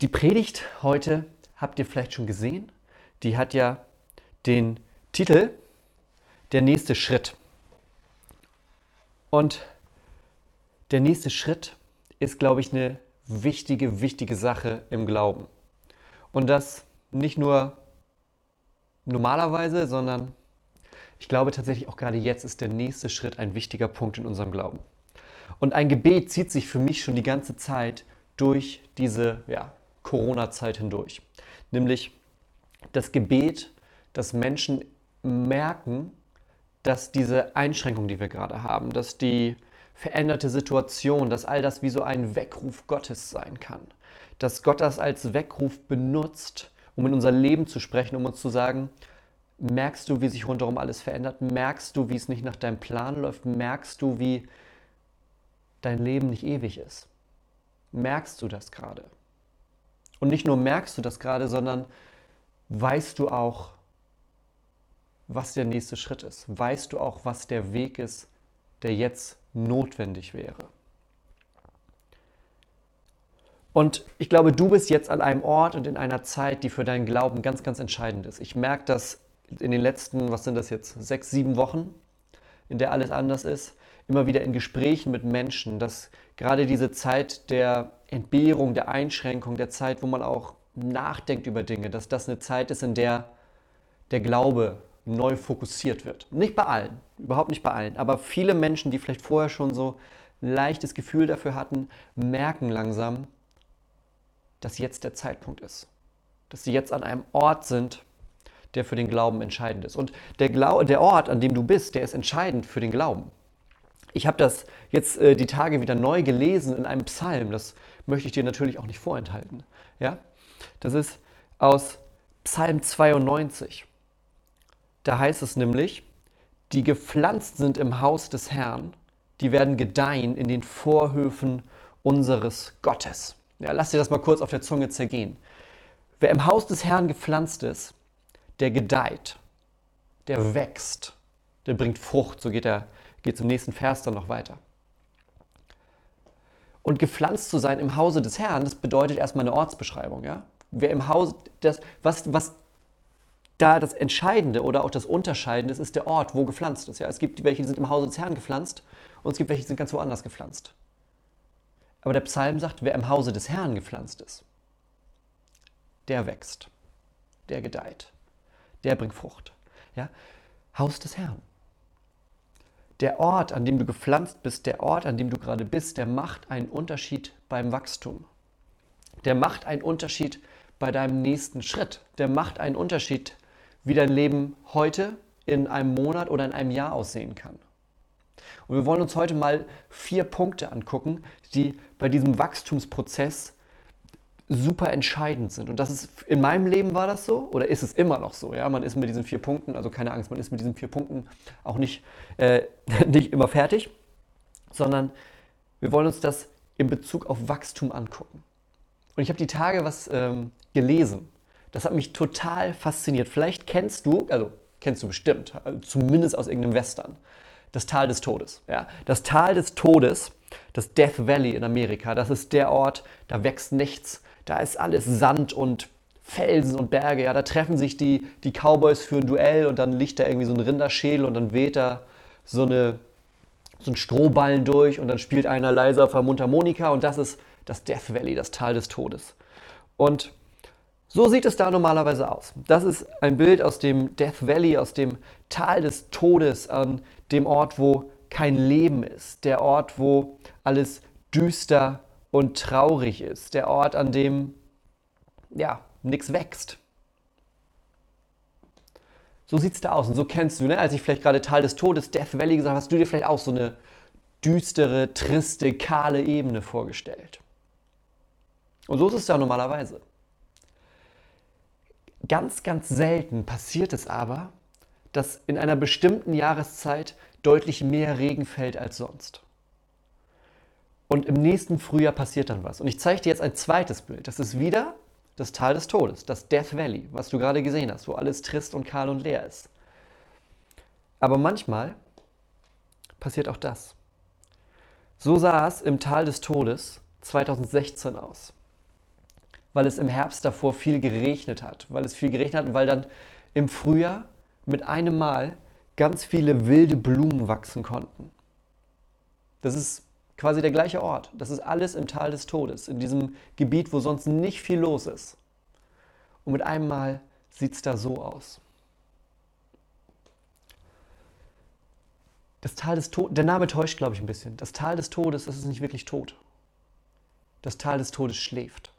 Die Predigt heute habt ihr vielleicht schon gesehen. Die hat ja den Titel Der nächste Schritt. Und der nächste Schritt ist, glaube ich, eine wichtige, wichtige Sache im Glauben. Und das nicht nur normalerweise, sondern ich glaube tatsächlich auch gerade jetzt ist der nächste Schritt ein wichtiger Punkt in unserem Glauben. Und ein Gebet zieht sich für mich schon die ganze Zeit durch diese ja, Corona-Zeit hindurch. Nämlich das Gebet, dass Menschen merken, dass diese Einschränkung, die wir gerade haben, dass die veränderte Situation, dass all das wie so ein Weckruf Gottes sein kann. Dass Gott das als Weckruf benutzt, um in unser Leben zu sprechen, um uns zu sagen, merkst du, wie sich rundherum alles verändert? Merkst du, wie es nicht nach deinem Plan läuft? Merkst du, wie dein Leben nicht ewig ist? Merkst du das gerade? Und nicht nur merkst du das gerade, sondern weißt du auch, was der nächste Schritt ist? Weißt du auch, was der Weg ist, der jetzt notwendig wäre? Und ich glaube, du bist jetzt an einem Ort und in einer Zeit, die für deinen Glauben ganz, ganz entscheidend ist. Ich merke das in den letzten, was sind das jetzt, sechs, sieben Wochen, in der alles anders ist, immer wieder in Gesprächen mit Menschen, dass gerade diese Zeit der Entbehrung, der Einschränkung, der Zeit, wo man auch nachdenkt über Dinge, dass das eine Zeit ist, in der der Glaube neu fokussiert wird. Nicht bei allen, überhaupt nicht bei allen, aber viele Menschen, die vielleicht vorher schon so ein leichtes Gefühl dafür hatten, merken langsam, dass jetzt der Zeitpunkt ist. Dass sie jetzt an einem Ort sind, der für den Glauben entscheidend ist. Und der, Glau der Ort, an dem du bist, der ist entscheidend für den Glauben. Ich habe das jetzt äh, die Tage wieder neu gelesen in einem Psalm. Das möchte ich dir natürlich auch nicht vorenthalten. Ja? Das ist aus Psalm 92. Da heißt es nämlich, die gepflanzt sind im Haus des Herrn, die werden gedeihen in den Vorhöfen unseres Gottes. Ja, lass dir das mal kurz auf der Zunge zergehen. Wer im Haus des Herrn gepflanzt ist, der gedeiht, der wächst, der bringt Frucht. So geht er geht zum nächsten Vers dann noch weiter. Und gepflanzt zu sein im Hause des Herrn, das bedeutet erstmal eine Ortsbeschreibung. Ja? Wer im Haus, das, was, was da das Entscheidende oder auch das Unterscheidende ist, ist der Ort, wo gepflanzt ist. Ja? Es gibt welche, die sind im Hause des Herrn gepflanzt und es gibt welche, die sind ganz woanders gepflanzt. Aber der Psalm sagt, wer im Hause des Herrn gepflanzt ist, der wächst, der gedeiht, der bringt Frucht. Ja? Haus des Herrn der Ort, an dem du gepflanzt bist, der Ort, an dem du gerade bist, der macht einen Unterschied beim Wachstum. Der macht einen Unterschied bei deinem nächsten Schritt. Der macht einen Unterschied, wie dein Leben heute, in einem Monat oder in einem Jahr aussehen kann. Und wir wollen uns heute mal vier Punkte angucken, die bei diesem Wachstumsprozess super entscheidend sind. Und das ist, in meinem Leben war das so oder ist es immer noch so. Ja? Man ist mit diesen vier Punkten, also keine Angst, man ist mit diesen vier Punkten auch nicht, äh, nicht immer fertig, sondern wir wollen uns das in Bezug auf Wachstum angucken. Und ich habe die Tage was ähm, gelesen. Das hat mich total fasziniert. Vielleicht kennst du, also kennst du bestimmt, also zumindest aus irgendeinem Western, das Tal des Todes. Ja? Das Tal des Todes, das Death Valley in Amerika, das ist der Ort, da wächst nichts, da ist alles Sand und Felsen und Berge. Ja, da treffen sich die, die Cowboys für ein Duell und dann liegt da irgendwie so ein Rinderschädel und dann weht da so, eine, so ein Strohballen durch und dann spielt einer leiser auf der Mundharmonika und das ist das Death Valley, das Tal des Todes. Und so sieht es da normalerweise aus. Das ist ein Bild aus dem Death Valley, aus dem Tal des Todes, an dem Ort, wo kein Leben ist, der Ort, wo alles düster ist und traurig ist, der Ort, an dem ja, nichts wächst. So sieht es da aus und so kennst du, ne? als ich vielleicht gerade Teil des Todes, Death Valley gesagt habe, hast du dir vielleicht auch so eine düstere, triste, kahle Ebene vorgestellt. Und so ist es da normalerweise. Ganz, ganz selten passiert es aber, dass in einer bestimmten Jahreszeit deutlich mehr Regen fällt als sonst. Und im nächsten Frühjahr passiert dann was. Und ich zeige dir jetzt ein zweites Bild. Das ist wieder das Tal des Todes, das Death Valley, was du gerade gesehen hast, wo alles trist und kahl und leer ist. Aber manchmal passiert auch das. So sah es im Tal des Todes 2016 aus. weil es im Herbst davor viel geregnet hat, weil es viel geregnet hat und weil dann im Frühjahr mit einem Mal ganz viele wilde Blumen wachsen konnten. Das ist quasi der gleiche Ort. Das ist alles im Tal des Todes, in diesem Gebiet, wo sonst nicht viel los ist. Und mit einem Mal sieht es da so aus. Das Tal des Todes, der Name täuscht, glaube ich, ein bisschen. Das Tal des Todes, das ist nicht wirklich tot. Das Tal des Todes schläft.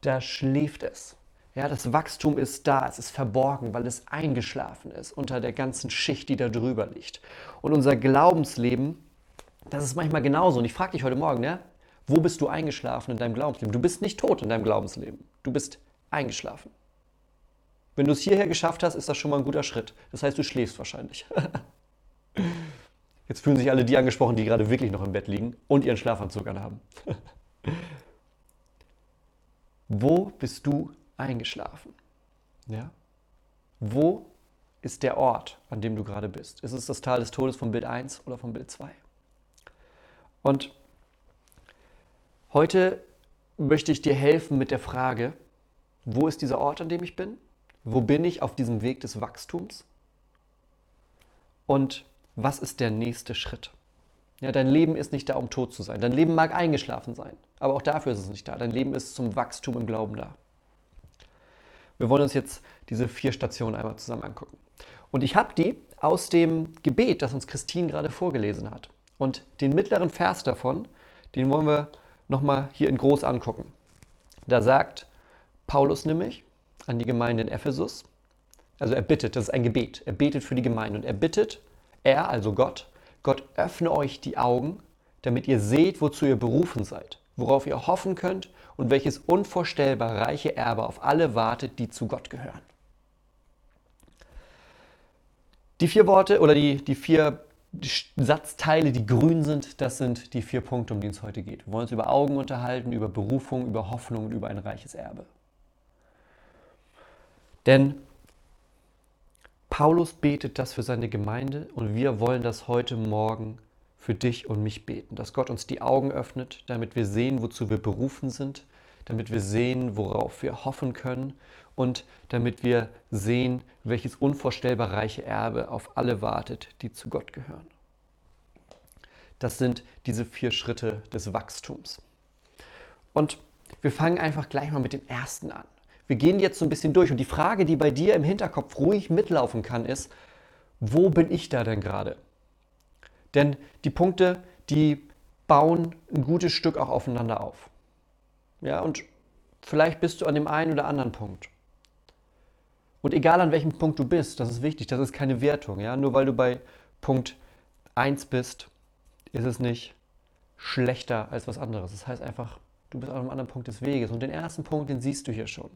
Da schläft es. Ja, das Wachstum ist da, es ist verborgen, weil es eingeschlafen ist unter der ganzen Schicht, die da drüber liegt. Und unser Glaubensleben, das ist manchmal genauso. Und ich frage dich heute Morgen, ja, wo bist du eingeschlafen in deinem Glaubensleben? Du bist nicht tot in deinem Glaubensleben. Du bist eingeschlafen. Wenn du es hierher geschafft hast, ist das schon mal ein guter Schritt. Das heißt, du schläfst wahrscheinlich. Jetzt fühlen sich alle die angesprochen, die gerade wirklich noch im Bett liegen und ihren Schlafanzug anhaben. Wo bist du eingeschlafen? Ja? Wo ist der Ort, an dem du gerade bist? Ist es das Tal des Todes von Bild 1 oder von Bild 2? Und heute möchte ich dir helfen mit der Frage, wo ist dieser Ort, an dem ich bin? Wo bin ich auf diesem Weg des Wachstums? Und was ist der nächste Schritt? Ja, dein Leben ist nicht da, um tot zu sein. Dein Leben mag eingeschlafen sein, aber auch dafür ist es nicht da. Dein Leben ist zum Wachstum im Glauben da. Wir wollen uns jetzt diese vier Stationen einmal zusammen angucken. Und ich habe die aus dem Gebet, das uns Christine gerade vorgelesen hat. Und den mittleren Vers davon, den wollen wir nochmal hier in groß angucken. Da sagt Paulus nämlich an die Gemeinde in Ephesus, also er bittet, das ist ein Gebet, er betet für die Gemeinde und er bittet, er, also Gott, Gott öffne euch die Augen, damit ihr seht, wozu ihr berufen seid, worauf ihr hoffen könnt und welches unvorstellbar reiche Erbe auf alle wartet, die zu Gott gehören. Die vier Worte oder die, die vier Satzteile, die grün sind, das sind die vier Punkte, um die es heute geht. Wir wollen uns über Augen unterhalten, über Berufung, über Hoffnung und über ein reiches Erbe. Denn Paulus betet das für seine Gemeinde und wir wollen das heute Morgen für dich und mich beten, dass Gott uns die Augen öffnet, damit wir sehen, wozu wir berufen sind, damit wir sehen, worauf wir hoffen können und damit wir sehen, welches unvorstellbar reiche Erbe auf alle wartet, die zu Gott gehören. Das sind diese vier Schritte des Wachstums. Und wir fangen einfach gleich mal mit dem ersten an wir gehen jetzt so ein bisschen durch. Und die Frage, die bei dir im Hinterkopf ruhig mitlaufen kann, ist, wo bin ich da denn gerade? Denn die Punkte, die bauen ein gutes Stück auch aufeinander auf. Ja, und vielleicht bist du an dem einen oder anderen Punkt. Und egal an welchem Punkt du bist, das ist wichtig, das ist keine Wertung. Ja? Nur weil du bei Punkt 1 bist, ist es nicht schlechter als was anderes. Das heißt einfach, du bist an einem anderen Punkt des Weges. Und den ersten Punkt, den siehst du hier schon.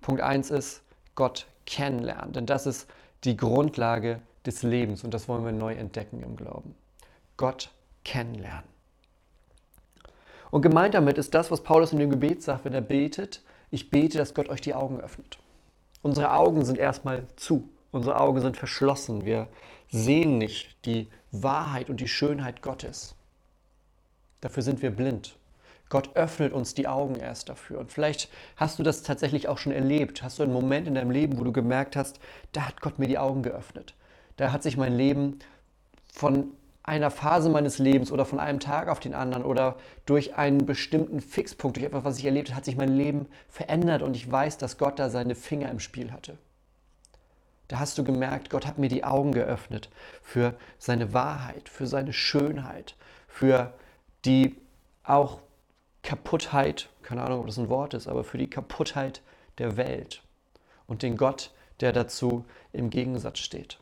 Punkt 1 ist Gott kennenlernen, denn das ist die Grundlage des Lebens und das wollen wir neu entdecken im Glauben. Gott kennenlernen. Und gemeint damit ist das, was Paulus in dem Gebet sagt, wenn er betet, ich bete, dass Gott euch die Augen öffnet. Unsere Augen sind erstmal zu, unsere Augen sind verschlossen, wir sehen nicht die Wahrheit und die Schönheit Gottes. Dafür sind wir blind. Gott öffnet uns die Augen erst dafür. Und vielleicht hast du das tatsächlich auch schon erlebt. Hast du einen Moment in deinem Leben, wo du gemerkt hast, da hat Gott mir die Augen geöffnet. Da hat sich mein Leben von einer Phase meines Lebens oder von einem Tag auf den anderen oder durch einen bestimmten Fixpunkt, durch etwas, was ich erlebt habe, hat sich mein Leben verändert und ich weiß, dass Gott da seine Finger im Spiel hatte. Da hast du gemerkt, Gott hat mir die Augen geöffnet für seine Wahrheit, für seine Schönheit, für die auch Kaputtheit, keine Ahnung, ob das ein Wort ist, aber für die Kaputtheit der Welt und den Gott, der dazu im Gegensatz steht.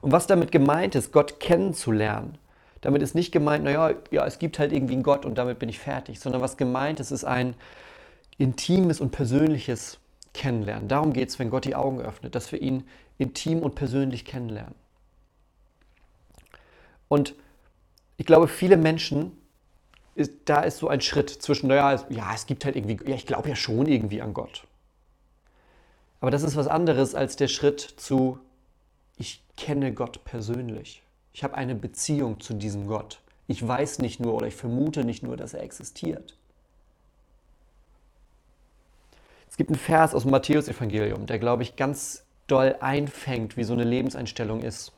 Und was damit gemeint ist, Gott kennenzulernen, damit ist nicht gemeint, naja, ja, es gibt halt irgendwie einen Gott und damit bin ich fertig, sondern was gemeint ist, ist ein intimes und persönliches Kennenlernen. Darum geht es, wenn Gott die Augen öffnet, dass wir ihn intim und persönlich kennenlernen. Und ich glaube, viele Menschen ist, da ist so ein Schritt zwischen, naja, ja, es gibt halt irgendwie, ja, ich glaube ja schon irgendwie an Gott. Aber das ist was anderes als der Schritt zu, ich kenne Gott persönlich. Ich habe eine Beziehung zu diesem Gott. Ich weiß nicht nur oder ich vermute nicht nur, dass er existiert. gibt einen Vers aus dem Matthäus-Evangelium, der, glaube ich, ganz doll einfängt, wie so eine Lebenseinstellung ist.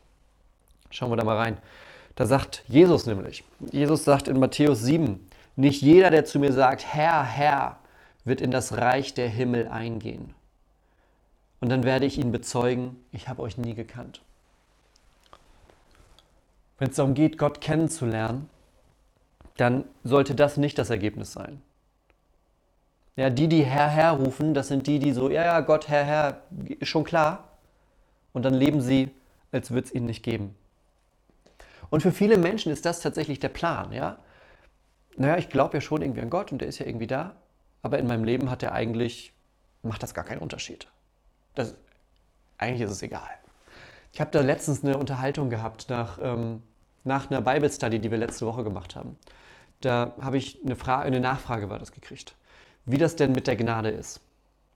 Schauen wir da mal rein. Da sagt Jesus nämlich, Jesus sagt in Matthäus 7, nicht jeder, der zu mir sagt, Herr, Herr, wird in das Reich der Himmel eingehen. Und dann werde ich ihn bezeugen, ich habe euch nie gekannt. Wenn es darum geht, Gott kennenzulernen, dann sollte das nicht das Ergebnis sein. Ja, die, die Herr, Herr rufen, das sind die, die so, ja, ja, Gott, Herr, Herr, ist schon klar. Und dann leben sie, als würde es ihn nicht geben. Und für viele Menschen ist das tatsächlich der Plan, ja. Naja, ich glaube ja schon irgendwie an Gott und der ist ja irgendwie da, aber in meinem Leben hat er eigentlich, macht das gar keinen Unterschied. Das, eigentlich ist es egal. Ich habe da letztens eine Unterhaltung gehabt nach, ähm, nach einer Bible Study, die wir letzte Woche gemacht haben. Da habe ich eine, eine Nachfrage war das gekriegt, wie das denn mit der Gnade ist.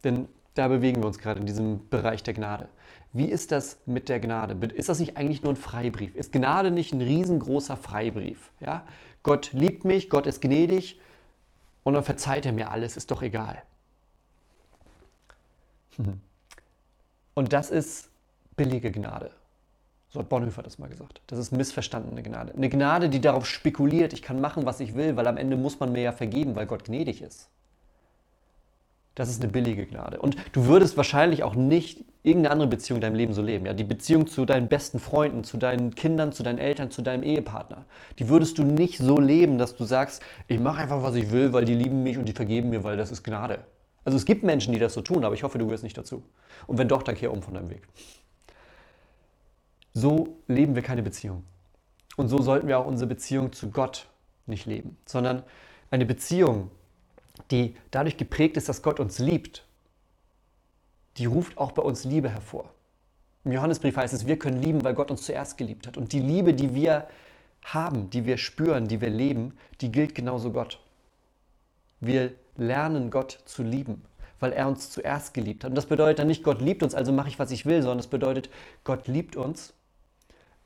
Denn da bewegen wir uns gerade in diesem Bereich der Gnade. Wie ist das mit der Gnade? Ist das nicht eigentlich nur ein Freibrief? Ist Gnade nicht ein riesengroßer Freibrief? Ja? Gott liebt mich, Gott ist gnädig und dann verzeiht er mir alles, ist doch egal. Und das ist billige Gnade. So hat Bonhoeffer das mal gesagt. Das ist missverstandene Gnade. Eine Gnade, die darauf spekuliert, ich kann machen, was ich will, weil am Ende muss man mir ja vergeben, weil Gott gnädig ist. Das ist eine billige Gnade. Und du würdest wahrscheinlich auch nicht irgendeine andere Beziehung in deinem Leben so leben. Ja? Die Beziehung zu deinen besten Freunden, zu deinen Kindern, zu deinen Eltern, zu deinem Ehepartner. Die würdest du nicht so leben, dass du sagst, ich mache einfach, was ich will, weil die lieben mich und die vergeben mir, weil das ist Gnade. Also es gibt Menschen, die das so tun, aber ich hoffe, du gehörst nicht dazu. Und wenn doch, dann kehr um von deinem Weg. So leben wir keine Beziehung. Und so sollten wir auch unsere Beziehung zu Gott nicht leben, sondern eine Beziehung, die dadurch geprägt ist, dass Gott uns liebt, die ruft auch bei uns Liebe hervor. Im Johannesbrief heißt es, wir können lieben, weil Gott uns zuerst geliebt hat. Und die Liebe, die wir haben, die wir spüren, die wir leben, die gilt genauso Gott. Wir lernen Gott zu lieben, weil er uns zuerst geliebt hat. Und das bedeutet dann nicht, Gott liebt uns, also mache ich, was ich will, sondern das bedeutet, Gott liebt uns,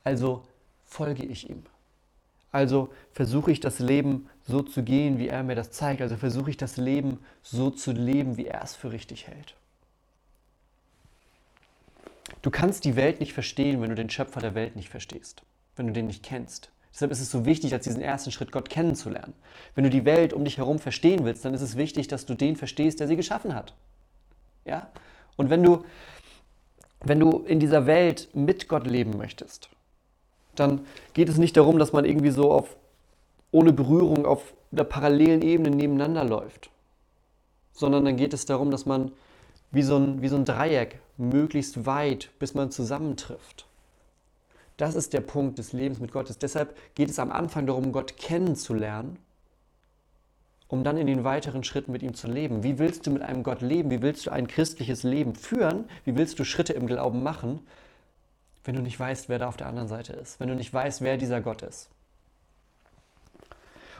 also folge ich ihm. Also versuche ich das Leben so zu gehen, wie er mir das zeigt. Also versuche ich das Leben so zu leben, wie er es für richtig hält. Du kannst die Welt nicht verstehen, wenn du den Schöpfer der Welt nicht verstehst, wenn du den nicht kennst. Deshalb ist es so wichtig, als diesen ersten Schritt Gott kennenzulernen. Wenn du die Welt um dich herum verstehen willst, dann ist es wichtig, dass du den verstehst, der sie geschaffen hat. Ja? Und wenn du, wenn du in dieser Welt mit Gott leben möchtest, dann geht es nicht darum, dass man irgendwie so auf, ohne Berührung auf einer parallelen Ebene nebeneinander läuft, sondern dann geht es darum, dass man wie so ein, wie so ein Dreieck möglichst weit, bis man zusammentrifft. Das ist der Punkt des Lebens mit Gott. Deshalb geht es am Anfang darum, Gott kennenzulernen, um dann in den weiteren Schritten mit ihm zu leben. Wie willst du mit einem Gott leben? Wie willst du ein christliches Leben führen? Wie willst du Schritte im Glauben machen? wenn du nicht weißt, wer da auf der anderen Seite ist, wenn du nicht weißt, wer dieser Gott ist.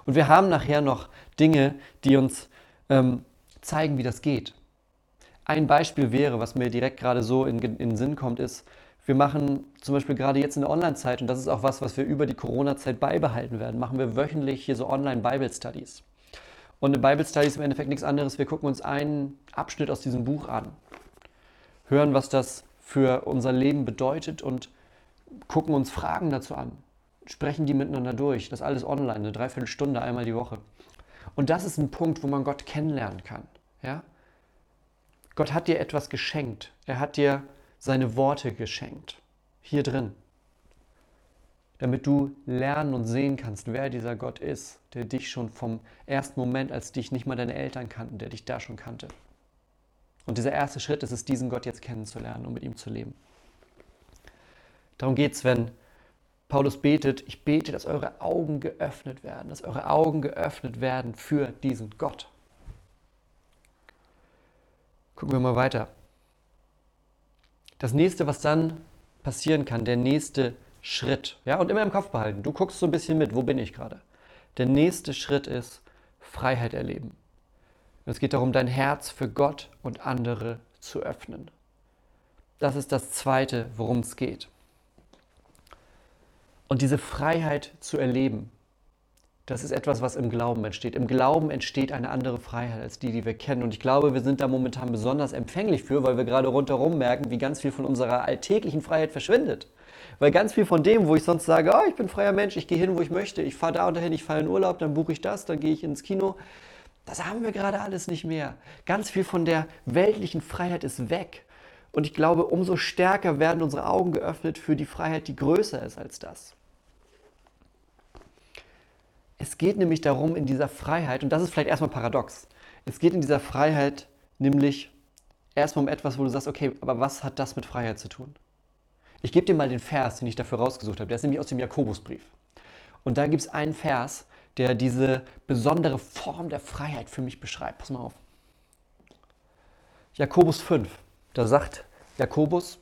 Und wir haben nachher noch Dinge, die uns ähm, zeigen, wie das geht. Ein Beispiel wäre, was mir direkt gerade so in, in den Sinn kommt, ist, wir machen zum Beispiel gerade jetzt in der Online-Zeit, und das ist auch was, was wir über die Corona-Zeit beibehalten werden, machen wir wöchentlich hier so Online-Bible-Studies. Und eine Bible-Study ist im Endeffekt nichts anderes. Wir gucken uns einen Abschnitt aus diesem Buch an, hören, was das für unser Leben bedeutet und gucken uns Fragen dazu an, sprechen die miteinander durch. Das alles online, eine Dreiviertelstunde einmal die Woche. Und das ist ein Punkt, wo man Gott kennenlernen kann. Ja? Gott hat dir etwas geschenkt. Er hat dir seine Worte geschenkt. Hier drin. Damit du lernen und sehen kannst, wer dieser Gott ist, der dich schon vom ersten Moment, als dich nicht mal deine Eltern kannten, der dich da schon kannte. Und dieser erste Schritt ist es, diesen Gott jetzt kennenzulernen und mit ihm zu leben. Darum geht es, wenn Paulus betet, ich bete, dass eure Augen geöffnet werden, dass eure Augen geöffnet werden für diesen Gott. Gucken wir mal weiter. Das nächste, was dann passieren kann, der nächste Schritt, ja, und immer im Kopf behalten, du guckst so ein bisschen mit, wo bin ich gerade? Der nächste Schritt ist Freiheit erleben. Es geht darum, dein Herz für Gott und andere zu öffnen. Das ist das Zweite, worum es geht. Und diese Freiheit zu erleben, das ist etwas, was im Glauben entsteht. Im Glauben entsteht eine andere Freiheit als die, die wir kennen. Und ich glaube, wir sind da momentan besonders empfänglich für, weil wir gerade rundherum merken, wie ganz viel von unserer alltäglichen Freiheit verschwindet. Weil ganz viel von dem, wo ich sonst sage, oh, ich bin freier Mensch, ich gehe hin, wo ich möchte, ich fahre da und dahin, ich fahre in Urlaub, dann buche ich das, dann gehe ich ins Kino, das haben wir gerade alles nicht mehr. Ganz viel von der weltlichen Freiheit ist weg. Und ich glaube, umso stärker werden unsere Augen geöffnet für die Freiheit, die größer ist als das. Es geht nämlich darum, in dieser Freiheit, und das ist vielleicht erstmal paradox, es geht in dieser Freiheit nämlich erstmal um etwas, wo du sagst, okay, aber was hat das mit Freiheit zu tun? Ich gebe dir mal den Vers, den ich dafür rausgesucht habe. Der ist nämlich aus dem Jakobusbrief. Und da gibt es einen Vers, der diese besondere Form der Freiheit für mich beschreibt. Pass mal auf. Jakobus 5, da sagt Jakobus,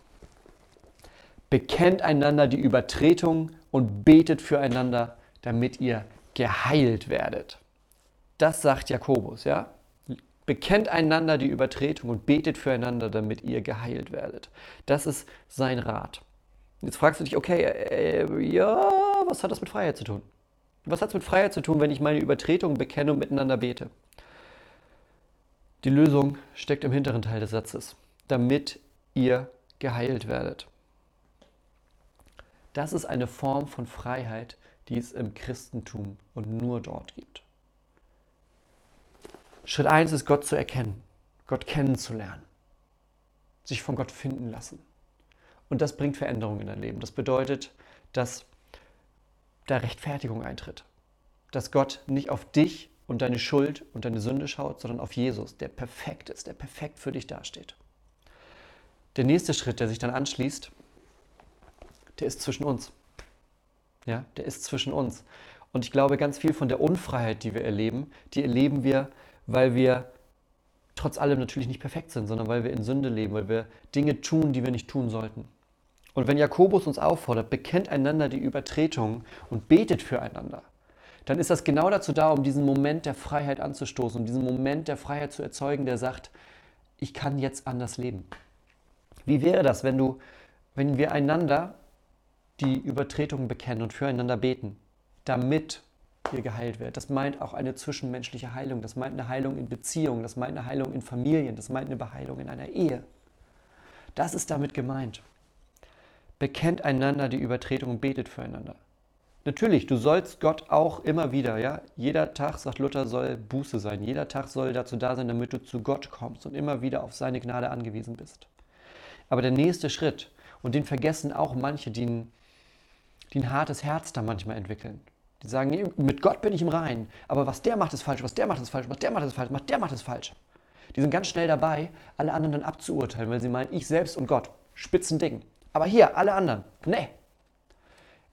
bekennt einander die Übertretung und betet füreinander, damit ihr geheilt werdet. Das sagt Jakobus, ja? Bekennt einander die Übertretung und betet füreinander, damit ihr geheilt werdet. Das ist sein Rat. Jetzt fragst du dich, okay, äh, ja, was hat das mit Freiheit zu tun? Was hat es mit Freiheit zu tun, wenn ich meine Übertretung bekenne und miteinander bete? Die Lösung steckt im hinteren Teil des Satzes, damit ihr geheilt werdet. Das ist eine Form von Freiheit, die es im Christentum und nur dort gibt. Schritt 1 ist Gott zu erkennen, Gott kennenzulernen, sich von Gott finden lassen. Und das bringt Veränderungen in dein Leben. Das bedeutet, dass da Rechtfertigung eintritt. Dass Gott nicht auf dich und deine Schuld und deine Sünde schaut, sondern auf Jesus, der perfekt ist, der perfekt für dich dasteht. Der nächste Schritt, der sich dann anschließt, der ist zwischen uns. Ja, der ist zwischen uns. Und ich glaube, ganz viel von der Unfreiheit, die wir erleben, die erleben wir, weil wir trotz allem natürlich nicht perfekt sind, sondern weil wir in Sünde leben, weil wir Dinge tun, die wir nicht tun sollten. Und wenn Jakobus uns auffordert, bekennt einander die Übertretungen und betet füreinander, dann ist das genau dazu da, um diesen Moment der Freiheit anzustoßen, um diesen Moment der Freiheit zu erzeugen, der sagt, ich kann jetzt anders leben. Wie wäre das, wenn du, wenn wir einander die Übertretungen bekennen und füreinander beten, damit ihr geheilt werdet. Das meint auch eine zwischenmenschliche Heilung. Das meint eine Heilung in Beziehungen. Das meint eine Heilung in Familien. Das meint eine Beheilung in einer Ehe. Das ist damit gemeint. Bekennt einander die Übertretung und betet füreinander. Natürlich, du sollst Gott auch immer wieder, ja, jeder Tag, sagt Luther, soll Buße sein. Jeder Tag soll dazu da sein, damit du zu Gott kommst und immer wieder auf seine Gnade angewiesen bist. Aber der nächste Schritt, und den vergessen auch manche, die ein die ein hartes Herz da manchmal entwickeln. Die sagen, nee, mit Gott bin ich im Reinen, aber was der macht ist falsch, was der macht ist falsch, was der macht ist falsch, was der macht ist falsch. Die sind ganz schnell dabei, alle anderen dann abzuurteilen, weil sie meinen, ich selbst und Gott, spitzen Ding. Aber hier, alle anderen, nee.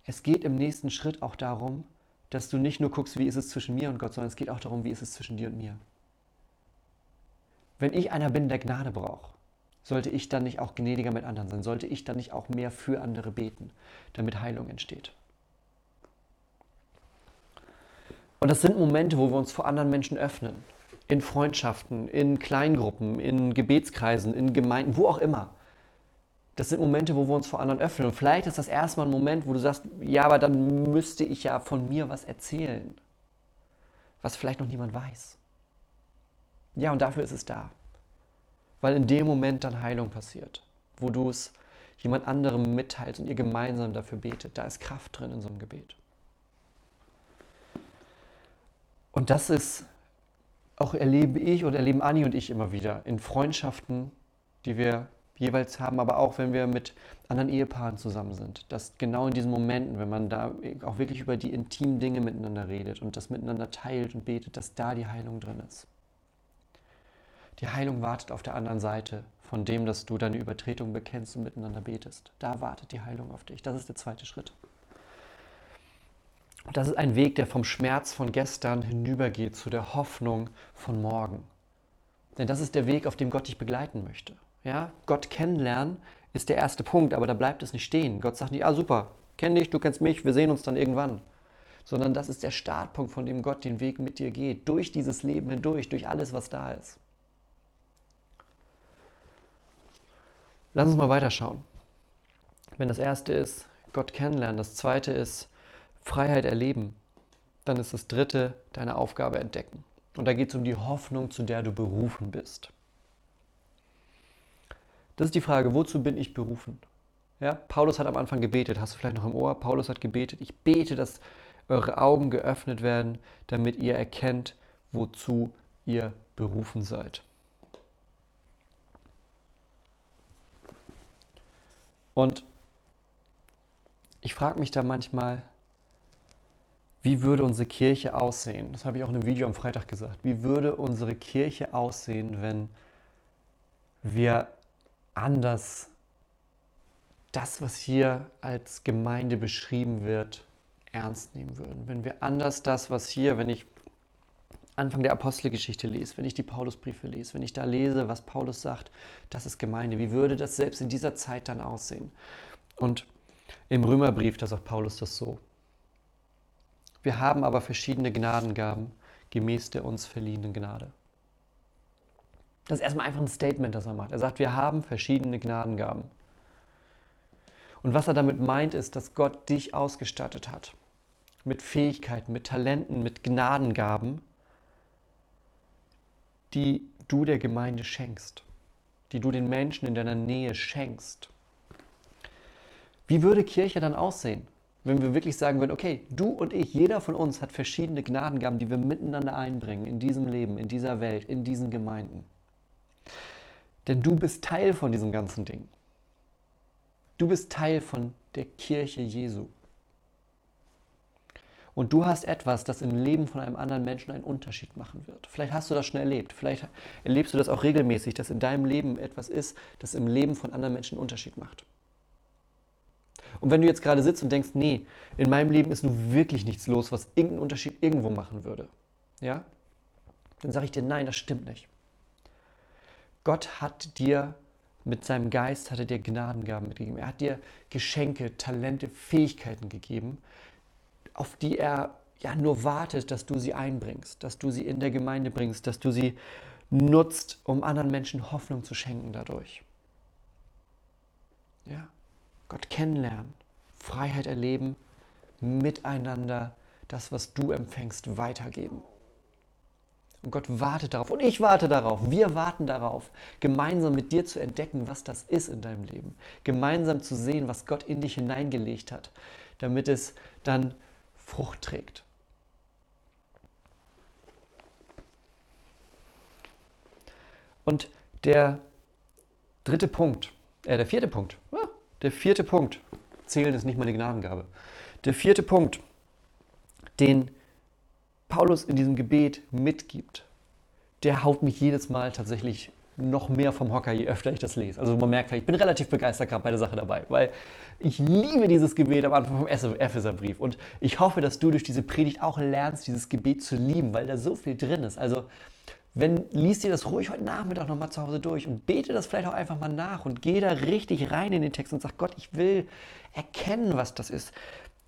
Es geht im nächsten Schritt auch darum, dass du nicht nur guckst, wie ist es zwischen mir und Gott, sondern es geht auch darum, wie ist es zwischen dir und mir. Wenn ich einer bin, der Gnade braucht, sollte ich dann nicht auch gnädiger mit anderen sein? Sollte ich dann nicht auch mehr für andere beten, damit Heilung entsteht? Und das sind Momente, wo wir uns vor anderen Menschen öffnen. In Freundschaften, in Kleingruppen, in Gebetskreisen, in Gemeinden, wo auch immer. Das sind Momente, wo wir uns vor anderen öffnen. Und vielleicht ist das erstmal ein Moment, wo du sagst, ja, aber dann müsste ich ja von mir was erzählen, was vielleicht noch niemand weiß. Ja, und dafür ist es da weil in dem Moment dann Heilung passiert, wo du es jemand anderem mitteilst und ihr gemeinsam dafür betet. Da ist Kraft drin in so einem Gebet. Und das ist, auch erlebe ich oder erleben Anni und ich immer wieder in Freundschaften, die wir jeweils haben, aber auch wenn wir mit anderen Ehepaaren zusammen sind, dass genau in diesen Momenten, wenn man da auch wirklich über die intimen Dinge miteinander redet und das miteinander teilt und betet, dass da die Heilung drin ist. Die Heilung wartet auf der anderen Seite von dem, dass du deine Übertretung bekennst und miteinander betest. Da wartet die Heilung auf dich. Das ist der zweite Schritt. Und das ist ein Weg, der vom Schmerz von gestern hinübergeht zu der Hoffnung von morgen. Denn das ist der Weg, auf dem Gott dich begleiten möchte. Ja? Gott kennenlernen ist der erste Punkt, aber da bleibt es nicht stehen. Gott sagt nicht, ah super, kenn dich, du kennst mich, wir sehen uns dann irgendwann. Sondern das ist der Startpunkt, von dem Gott den Weg mit dir geht, durch dieses Leben hindurch, durch alles, was da ist. Lass uns mal weiterschauen. Wenn das erste ist, Gott kennenlernen, das zweite ist, Freiheit erleben, dann ist das dritte deine Aufgabe entdecken. Und da geht es um die Hoffnung, zu der du berufen bist. Das ist die Frage, wozu bin ich berufen? Ja, Paulus hat am Anfang gebetet, hast du vielleicht noch im Ohr? Paulus hat gebetet, ich bete, dass eure Augen geöffnet werden, damit ihr erkennt, wozu ihr berufen seid. Und ich frage mich da manchmal, wie würde unsere Kirche aussehen? Das habe ich auch in einem Video am Freitag gesagt. Wie würde unsere Kirche aussehen, wenn wir anders das, was hier als Gemeinde beschrieben wird, ernst nehmen würden? Wenn wir anders das, was hier, wenn ich Anfang der Apostelgeschichte lese, wenn ich die Paulusbriefe lese, wenn ich da lese, was Paulus sagt, das ist Gemeinde, wie würde das selbst in dieser Zeit dann aussehen? Und im Römerbrief, da sagt Paulus das so. Wir haben aber verschiedene Gnadengaben gemäß der uns verliehenen Gnade. Das ist erstmal einfach ein Statement, das er macht. Er sagt, wir haben verschiedene Gnadengaben. Und was er damit meint, ist, dass Gott dich ausgestattet hat mit Fähigkeiten, mit Talenten, mit Gnadengaben, die du der Gemeinde schenkst, die du den Menschen in deiner Nähe schenkst. Wie würde Kirche dann aussehen? wenn wir wirklich sagen würden, okay, du und ich, jeder von uns hat verschiedene Gnadengaben, die wir miteinander einbringen in diesem Leben, in dieser Welt, in diesen Gemeinden. Denn du bist Teil von diesem ganzen Ding. Du bist Teil von der Kirche Jesu. Und du hast etwas, das im Leben von einem anderen Menschen einen Unterschied machen wird. Vielleicht hast du das schon erlebt. Vielleicht erlebst du das auch regelmäßig, dass in deinem Leben etwas ist, das im Leben von anderen Menschen einen Unterschied macht. Und wenn du jetzt gerade sitzt und denkst, nee, in meinem Leben ist nun wirklich nichts los, was irgendeinen Unterschied irgendwo machen würde, ja, dann sage ich dir, nein, das stimmt nicht. Gott hat dir mit seinem Geist, hat er dir Gnadengaben mitgegeben. Er hat dir Geschenke, Talente, Fähigkeiten gegeben, auf die er ja nur wartet, dass du sie einbringst, dass du sie in der Gemeinde bringst, dass du sie nutzt, um anderen Menschen Hoffnung zu schenken dadurch. Ja. Gott kennenlernen, Freiheit erleben, miteinander das, was du empfängst, weitergeben. Und Gott wartet darauf und ich warte darauf, wir warten darauf, gemeinsam mit dir zu entdecken, was das ist in deinem Leben. Gemeinsam zu sehen, was Gott in dich hineingelegt hat, damit es dann Frucht trägt. Und der dritte Punkt, äh, der vierte Punkt, der vierte Punkt, zählen ist nicht meine Gnadengabe. Der vierte Punkt, den Paulus in diesem Gebet mitgibt, der haut mich jedes Mal tatsächlich noch mehr vom Hocker, je öfter ich das lese. Also man merkt, ich bin relativ begeistert gerade bei der Sache dabei, weil ich liebe dieses Gebet am Anfang vom Epheserbrief und ich hoffe, dass du durch diese Predigt auch lernst, dieses Gebet zu lieben, weil da so viel drin ist. Also wenn, liest dir das ruhig heute Nachmittag nochmal zu Hause durch und bete das vielleicht auch einfach mal nach und geh da richtig rein in den Text und sag, Gott, ich will erkennen, was das ist.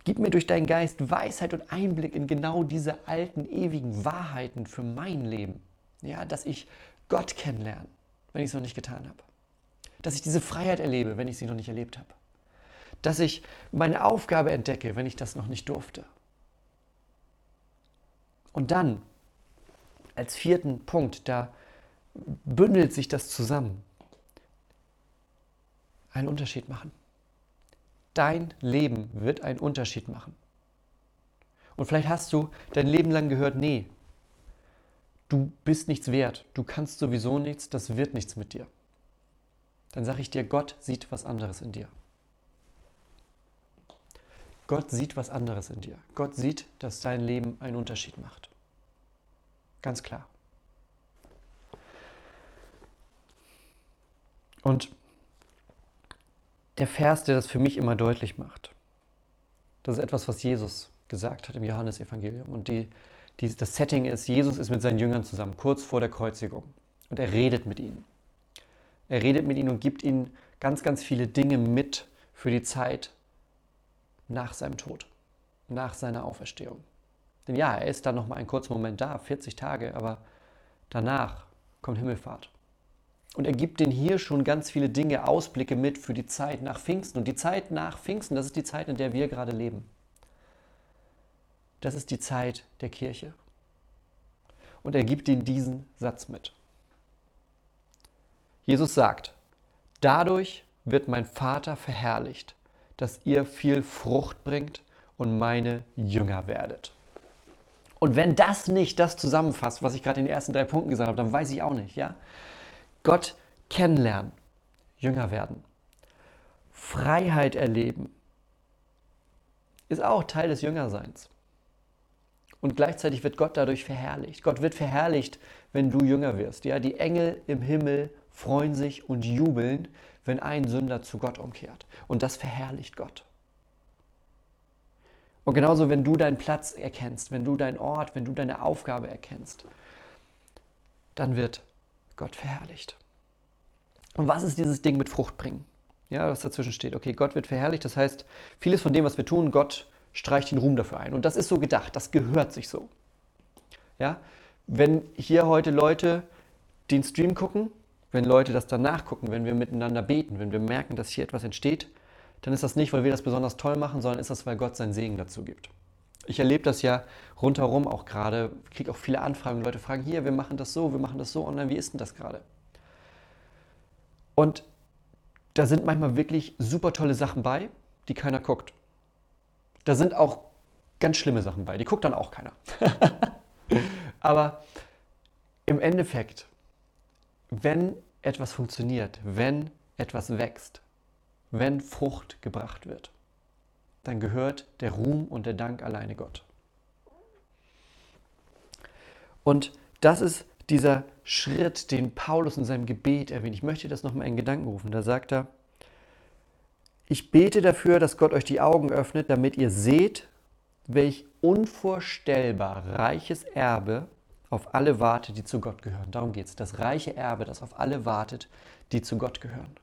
Gib mir durch deinen Geist Weisheit und Einblick in genau diese alten, ewigen Wahrheiten für mein Leben. Ja, dass ich Gott kennenlerne, wenn ich es noch nicht getan habe. Dass ich diese Freiheit erlebe, wenn ich sie noch nicht erlebt habe. Dass ich meine Aufgabe entdecke, wenn ich das noch nicht durfte. Und dann als vierten Punkt, da bündelt sich das zusammen. Einen Unterschied machen. Dein Leben wird einen Unterschied machen. Und vielleicht hast du dein Leben lang gehört, nee, du bist nichts wert, du kannst sowieso nichts, das wird nichts mit dir. Dann sage ich dir, Gott sieht was anderes in dir. Gott sieht was anderes in dir. Gott sieht, dass dein Leben einen Unterschied macht. Ganz klar. Und der Vers, der das für mich immer deutlich macht, das ist etwas, was Jesus gesagt hat im Johannesevangelium. Und die, die, das Setting ist, Jesus ist mit seinen Jüngern zusammen, kurz vor der Kreuzigung. Und er redet mit ihnen. Er redet mit ihnen und gibt ihnen ganz, ganz viele Dinge mit für die Zeit nach seinem Tod, nach seiner Auferstehung. Denn ja, er ist dann noch mal einen kurzen Moment da, 40 Tage, aber danach kommt Himmelfahrt. Und er gibt den hier schon ganz viele Dinge, Ausblicke mit für die Zeit nach Pfingsten. Und die Zeit nach Pfingsten, das ist die Zeit, in der wir gerade leben. Das ist die Zeit der Kirche. Und er gibt ihnen diesen Satz mit. Jesus sagt, dadurch wird mein Vater verherrlicht, dass ihr viel Frucht bringt und meine Jünger werdet. Und wenn das nicht das zusammenfasst, was ich gerade in den ersten drei Punkten gesagt habe, dann weiß ich auch nicht. Ja? Gott kennenlernen, Jünger werden, Freiheit erleben, ist auch Teil des Jüngerseins. Und gleichzeitig wird Gott dadurch verherrlicht. Gott wird verherrlicht, wenn du Jünger wirst. Ja, die Engel im Himmel freuen sich und jubeln, wenn ein Sünder zu Gott umkehrt. Und das verherrlicht Gott. Und genauso, wenn du deinen Platz erkennst, wenn du deinen Ort, wenn du deine Aufgabe erkennst, dann wird Gott verherrlicht. Und was ist dieses Ding mit Frucht bringen? Ja, was dazwischen steht. Okay, Gott wird verherrlicht, das heißt, vieles von dem, was wir tun, Gott streicht den Ruhm dafür ein. Und das ist so gedacht, das gehört sich so. Ja, wenn hier heute Leute den Stream gucken, wenn Leute das danach gucken, wenn wir miteinander beten, wenn wir merken, dass hier etwas entsteht, dann ist das nicht, weil wir das besonders toll machen, sondern ist das, weil Gott seinen Segen dazu gibt. Ich erlebe das ja rundherum auch gerade, kriege auch viele Anfragen, Leute fragen, hier, wir machen das so, wir machen das so online, wie ist denn das gerade? Und da sind manchmal wirklich super tolle Sachen bei, die keiner guckt. Da sind auch ganz schlimme Sachen bei, die guckt dann auch keiner. Aber im Endeffekt, wenn etwas funktioniert, wenn etwas wächst, wenn Frucht gebracht wird, dann gehört der Ruhm und der Dank alleine Gott. Und das ist dieser Schritt, den Paulus in seinem Gebet erwähnt. Ich möchte das nochmal in Gedanken rufen. Da sagt er, ich bete dafür, dass Gott euch die Augen öffnet, damit ihr seht, welch unvorstellbar reiches Erbe auf alle wartet, die zu Gott gehören. Darum geht es. Das reiche Erbe, das auf alle wartet, die zu Gott gehören.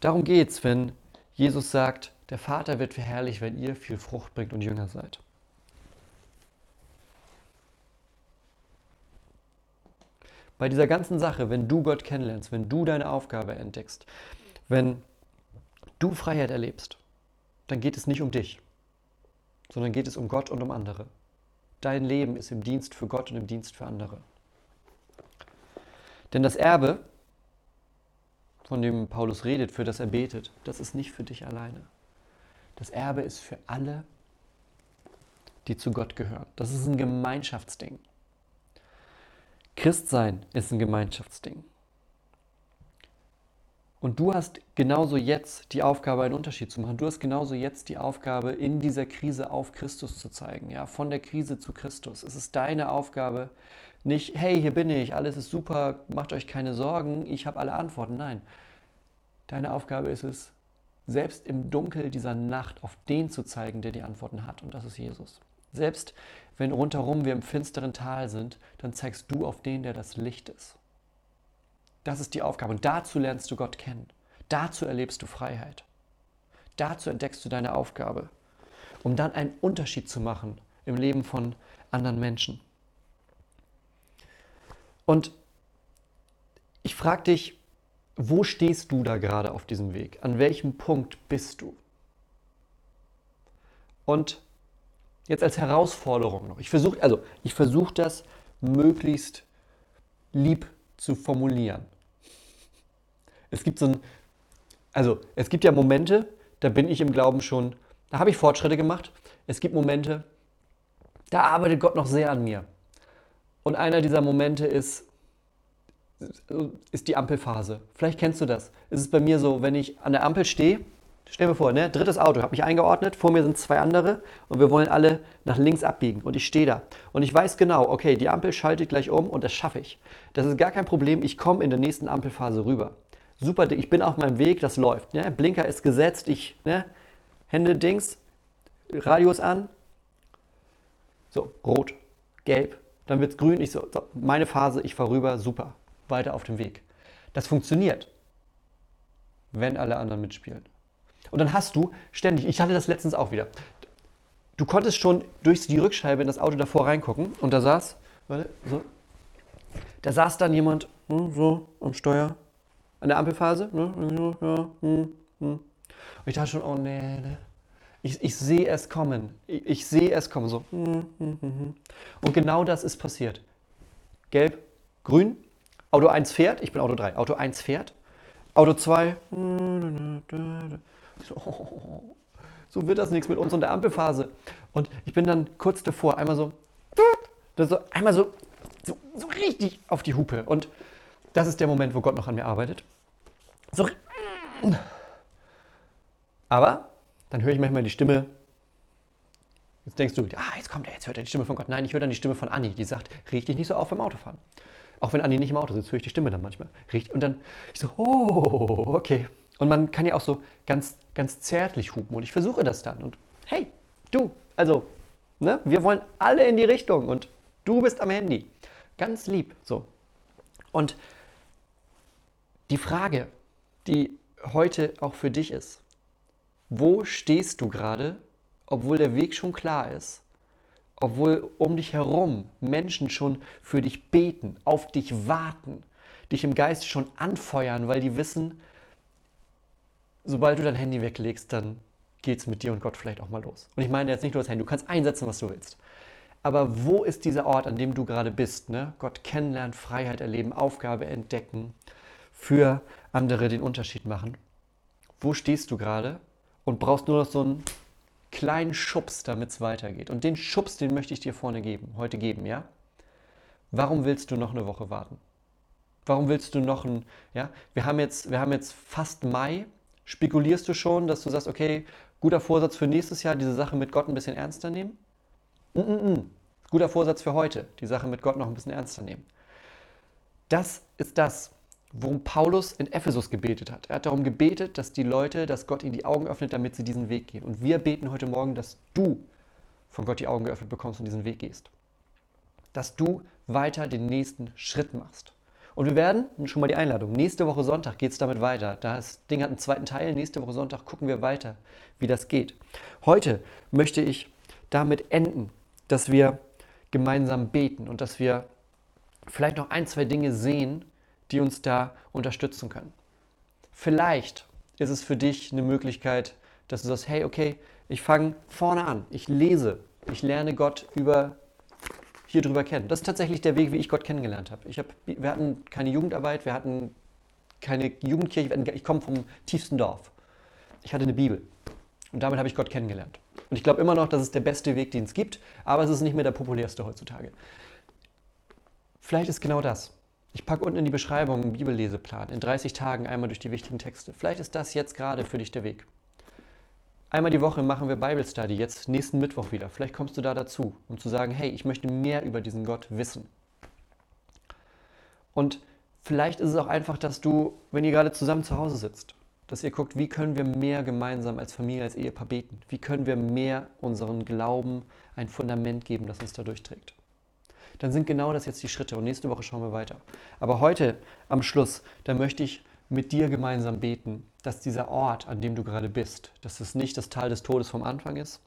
Darum geht es, wenn Jesus sagt, der Vater wird verherrlicht, wenn ihr viel Frucht bringt und Jünger seid. Bei dieser ganzen Sache, wenn du Gott kennenlernst, wenn du deine Aufgabe entdeckst, wenn du Freiheit erlebst, dann geht es nicht um dich, sondern geht es um Gott und um andere. Dein Leben ist im Dienst für Gott und im Dienst für andere. Denn das Erbe, von dem Paulus redet, für das er betet, das ist nicht für dich alleine. Das Erbe ist für alle, die zu Gott gehören. Das ist ein Gemeinschaftsding. Christsein ist ein Gemeinschaftsding. Und du hast genauso jetzt die Aufgabe, einen Unterschied zu machen. Du hast genauso jetzt die Aufgabe, in dieser Krise auf Christus zu zeigen. Ja, von der Krise zu Christus. Es ist deine Aufgabe, nicht, hey, hier bin ich, alles ist super, macht euch keine Sorgen, ich habe alle Antworten. Nein, deine Aufgabe ist es, selbst im Dunkel dieser Nacht auf den zu zeigen, der die Antworten hat. Und das ist Jesus. Selbst wenn rundherum wir im finsteren Tal sind, dann zeigst du auf den, der das Licht ist. Das ist die Aufgabe. Und dazu lernst du Gott kennen. Dazu erlebst du Freiheit. Dazu entdeckst du deine Aufgabe, um dann einen Unterschied zu machen im Leben von anderen Menschen. Und ich frage dich, wo stehst du da gerade auf diesem Weg? An welchem Punkt bist du? Und jetzt als Herausforderung noch. Ich versuche also, ich versuche das möglichst lieb zu formulieren. Es gibt so ein, also es gibt ja Momente, da bin ich im Glauben schon, da habe ich Fortschritte gemacht. Es gibt Momente, da arbeitet Gott noch sehr an mir. Und einer dieser Momente ist, ist die Ampelphase. Vielleicht kennst du das. Es ist bei mir so, wenn ich an der Ampel stehe Stell mir vor, ne, drittes Auto, ich habe mich eingeordnet, vor mir sind zwei andere und wir wollen alle nach links abbiegen und ich stehe da. Und ich weiß genau, okay, die Ampel schaltet gleich um und das schaffe ich. Das ist gar kein Problem, ich komme in der nächsten Ampelphase rüber. Super, ich bin auf meinem Weg, das läuft. Ne? Blinker ist gesetzt, ich, ne, Hände Dings, Radius an. So, rot, gelb, dann wird es grün, ich so, so, meine Phase, ich fahre rüber, super, weiter auf dem Weg. Das funktioniert, wenn alle anderen mitspielen. Und dann hast du ständig, ich hatte das letztens auch wieder, du konntest schon durch die Rückscheibe in das Auto davor reingucken und da saß, warte, so, da saß dann jemand hm, so am Steuer, an der Ampelphase. Ne, ja, hm, hm. Und ich dachte schon, oh nee, nee. Ich, ich sehe es kommen. Ich, ich sehe es kommen. So. Und genau das ist passiert. Gelb, grün. Auto 1 fährt. Ich bin Auto 3. Auto 1 fährt. Auto 2. So, so wird das nichts mit uns und der Ampelphase. Und ich bin dann kurz davor, einmal so, so einmal so, so, so richtig auf die Hupe. Und das ist der Moment, wo Gott noch an mir arbeitet. So. Aber dann höre ich manchmal die Stimme. Jetzt denkst du, ah, jetzt kommt er, jetzt hört er die Stimme von Gott. Nein, ich höre dann die Stimme von Anni, die sagt, reg dich nicht so auf beim Autofahren. Auch wenn Anni nicht im Auto sitzt, höre ich die Stimme dann manchmal. Und dann, ich so, oh, okay. Und man kann ja auch so ganz, ganz zärtlich hupen. Und ich versuche das dann. Und hey, du, also, ne, wir wollen alle in die Richtung. Und du bist am Handy. Ganz lieb, so. Und die Frage, die heute auch für dich ist, wo stehst du gerade, obwohl der Weg schon klar ist? Obwohl um dich herum Menschen schon für dich beten, auf dich warten, dich im Geist schon anfeuern, weil die wissen, sobald du dein Handy weglegst, dann geht es mit dir und Gott vielleicht auch mal los. Und ich meine jetzt nicht nur das Handy, du kannst einsetzen, was du willst. Aber wo ist dieser Ort, an dem du gerade bist? Ne? Gott kennenlernen, Freiheit erleben, Aufgabe entdecken, für andere den Unterschied machen. Wo stehst du gerade und brauchst nur noch so einen kleinen Schubs, damit es weitergeht. Und den Schubs, den möchte ich dir vorne geben, heute geben, ja? Warum willst du noch eine Woche warten? Warum willst du noch ein, ja? Wir haben jetzt, wir haben jetzt fast Mai. Spekulierst du schon, dass du sagst, okay, guter Vorsatz für nächstes Jahr, diese Sache mit Gott ein bisschen ernster nehmen? Mm -mm -mm. Guter Vorsatz für heute, die Sache mit Gott noch ein bisschen ernster nehmen. Das ist das, worum Paulus in Ephesus gebetet hat. Er hat darum gebetet, dass die Leute, dass Gott ihnen die Augen öffnet, damit sie diesen Weg gehen. Und wir beten heute Morgen, dass du von Gott die Augen geöffnet bekommst und diesen Weg gehst. Dass du weiter den nächsten Schritt machst. Und wir werden, schon mal die Einladung, nächste Woche Sonntag geht es damit weiter. Das Ding hat einen zweiten Teil. Nächste Woche Sonntag gucken wir weiter, wie das geht. Heute möchte ich damit enden, dass wir gemeinsam beten und dass wir vielleicht noch ein, zwei Dinge sehen, die uns da unterstützen können. Vielleicht ist es für dich eine Möglichkeit, dass du sagst, hey, okay, ich fange vorne an, ich lese, ich lerne Gott über hier drüber kennen. Das ist tatsächlich der Weg, wie ich Gott kennengelernt habe. Ich hab, wir hatten keine Jugendarbeit, wir hatten keine Jugendkirche, ich komme vom tiefsten Dorf. Ich hatte eine Bibel und damit habe ich Gott kennengelernt. Und ich glaube immer noch, das ist der beste Weg, den es gibt, aber es ist nicht mehr der populärste heutzutage. Vielleicht ist genau das. Ich packe unten in die Beschreibung einen Bibelleseplan. In 30 Tagen einmal durch die wichtigen Texte. Vielleicht ist das jetzt gerade für dich der Weg. Einmal die Woche machen wir Bible Study, jetzt nächsten Mittwoch wieder. Vielleicht kommst du da dazu, um zu sagen, hey, ich möchte mehr über diesen Gott wissen. Und vielleicht ist es auch einfach, dass du, wenn ihr gerade zusammen zu Hause sitzt, dass ihr guckt, wie können wir mehr gemeinsam als Familie, als Ehepaar beten? Wie können wir mehr unseren Glauben ein Fundament geben, das uns da durchträgt? dann sind genau das jetzt die Schritte und nächste Woche schauen wir weiter. Aber heute am Schluss, da möchte ich mit dir gemeinsam beten, dass dieser Ort, an dem du gerade bist, dass es nicht das Tal des Todes vom Anfang ist,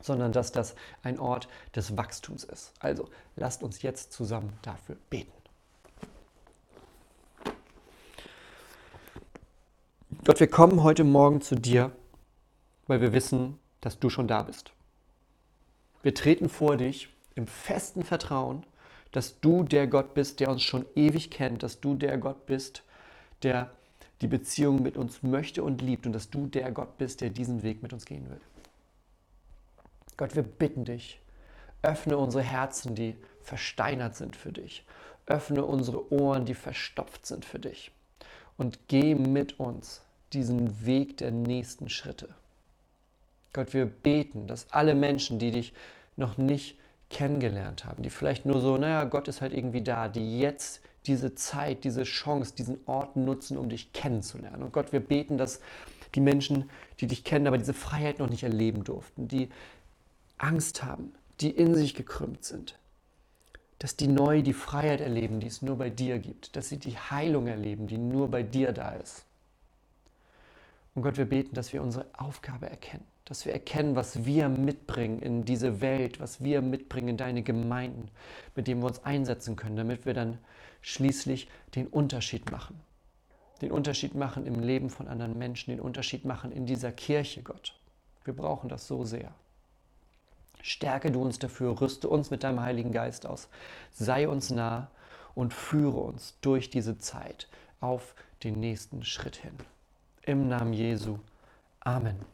sondern dass das ein Ort des Wachstums ist. Also lasst uns jetzt zusammen dafür beten. Gott, wir kommen heute Morgen zu dir, weil wir wissen, dass du schon da bist. Wir treten vor dich im festen Vertrauen, dass du der Gott bist, der uns schon ewig kennt, dass du der Gott bist, der die Beziehung mit uns möchte und liebt und dass du der Gott bist, der diesen Weg mit uns gehen will. Gott, wir bitten dich, öffne unsere Herzen, die versteinert sind für dich. Öffne unsere Ohren, die verstopft sind für dich. Und geh mit uns diesen Weg der nächsten Schritte. Gott, wir beten, dass alle Menschen, die dich noch nicht kennengelernt haben, die vielleicht nur so, naja, Gott ist halt irgendwie da, die jetzt diese Zeit, diese Chance, diesen Ort nutzen, um dich kennenzulernen. Und Gott, wir beten, dass die Menschen, die dich kennen, aber diese Freiheit noch nicht erleben durften, die Angst haben, die in sich gekrümmt sind, dass die neu die Freiheit erleben, die es nur bei dir gibt, dass sie die Heilung erleben, die nur bei dir da ist. Und Gott, wir beten, dass wir unsere Aufgabe erkennen dass wir erkennen, was wir mitbringen in diese Welt, was wir mitbringen in deine Gemeinden, mit dem wir uns einsetzen können, damit wir dann schließlich den Unterschied machen. Den Unterschied machen im Leben von anderen Menschen, den Unterschied machen in dieser Kirche, Gott. Wir brauchen das so sehr. Stärke du uns dafür, rüste uns mit deinem Heiligen Geist aus, sei uns nah und führe uns durch diese Zeit auf den nächsten Schritt hin. Im Namen Jesu. Amen.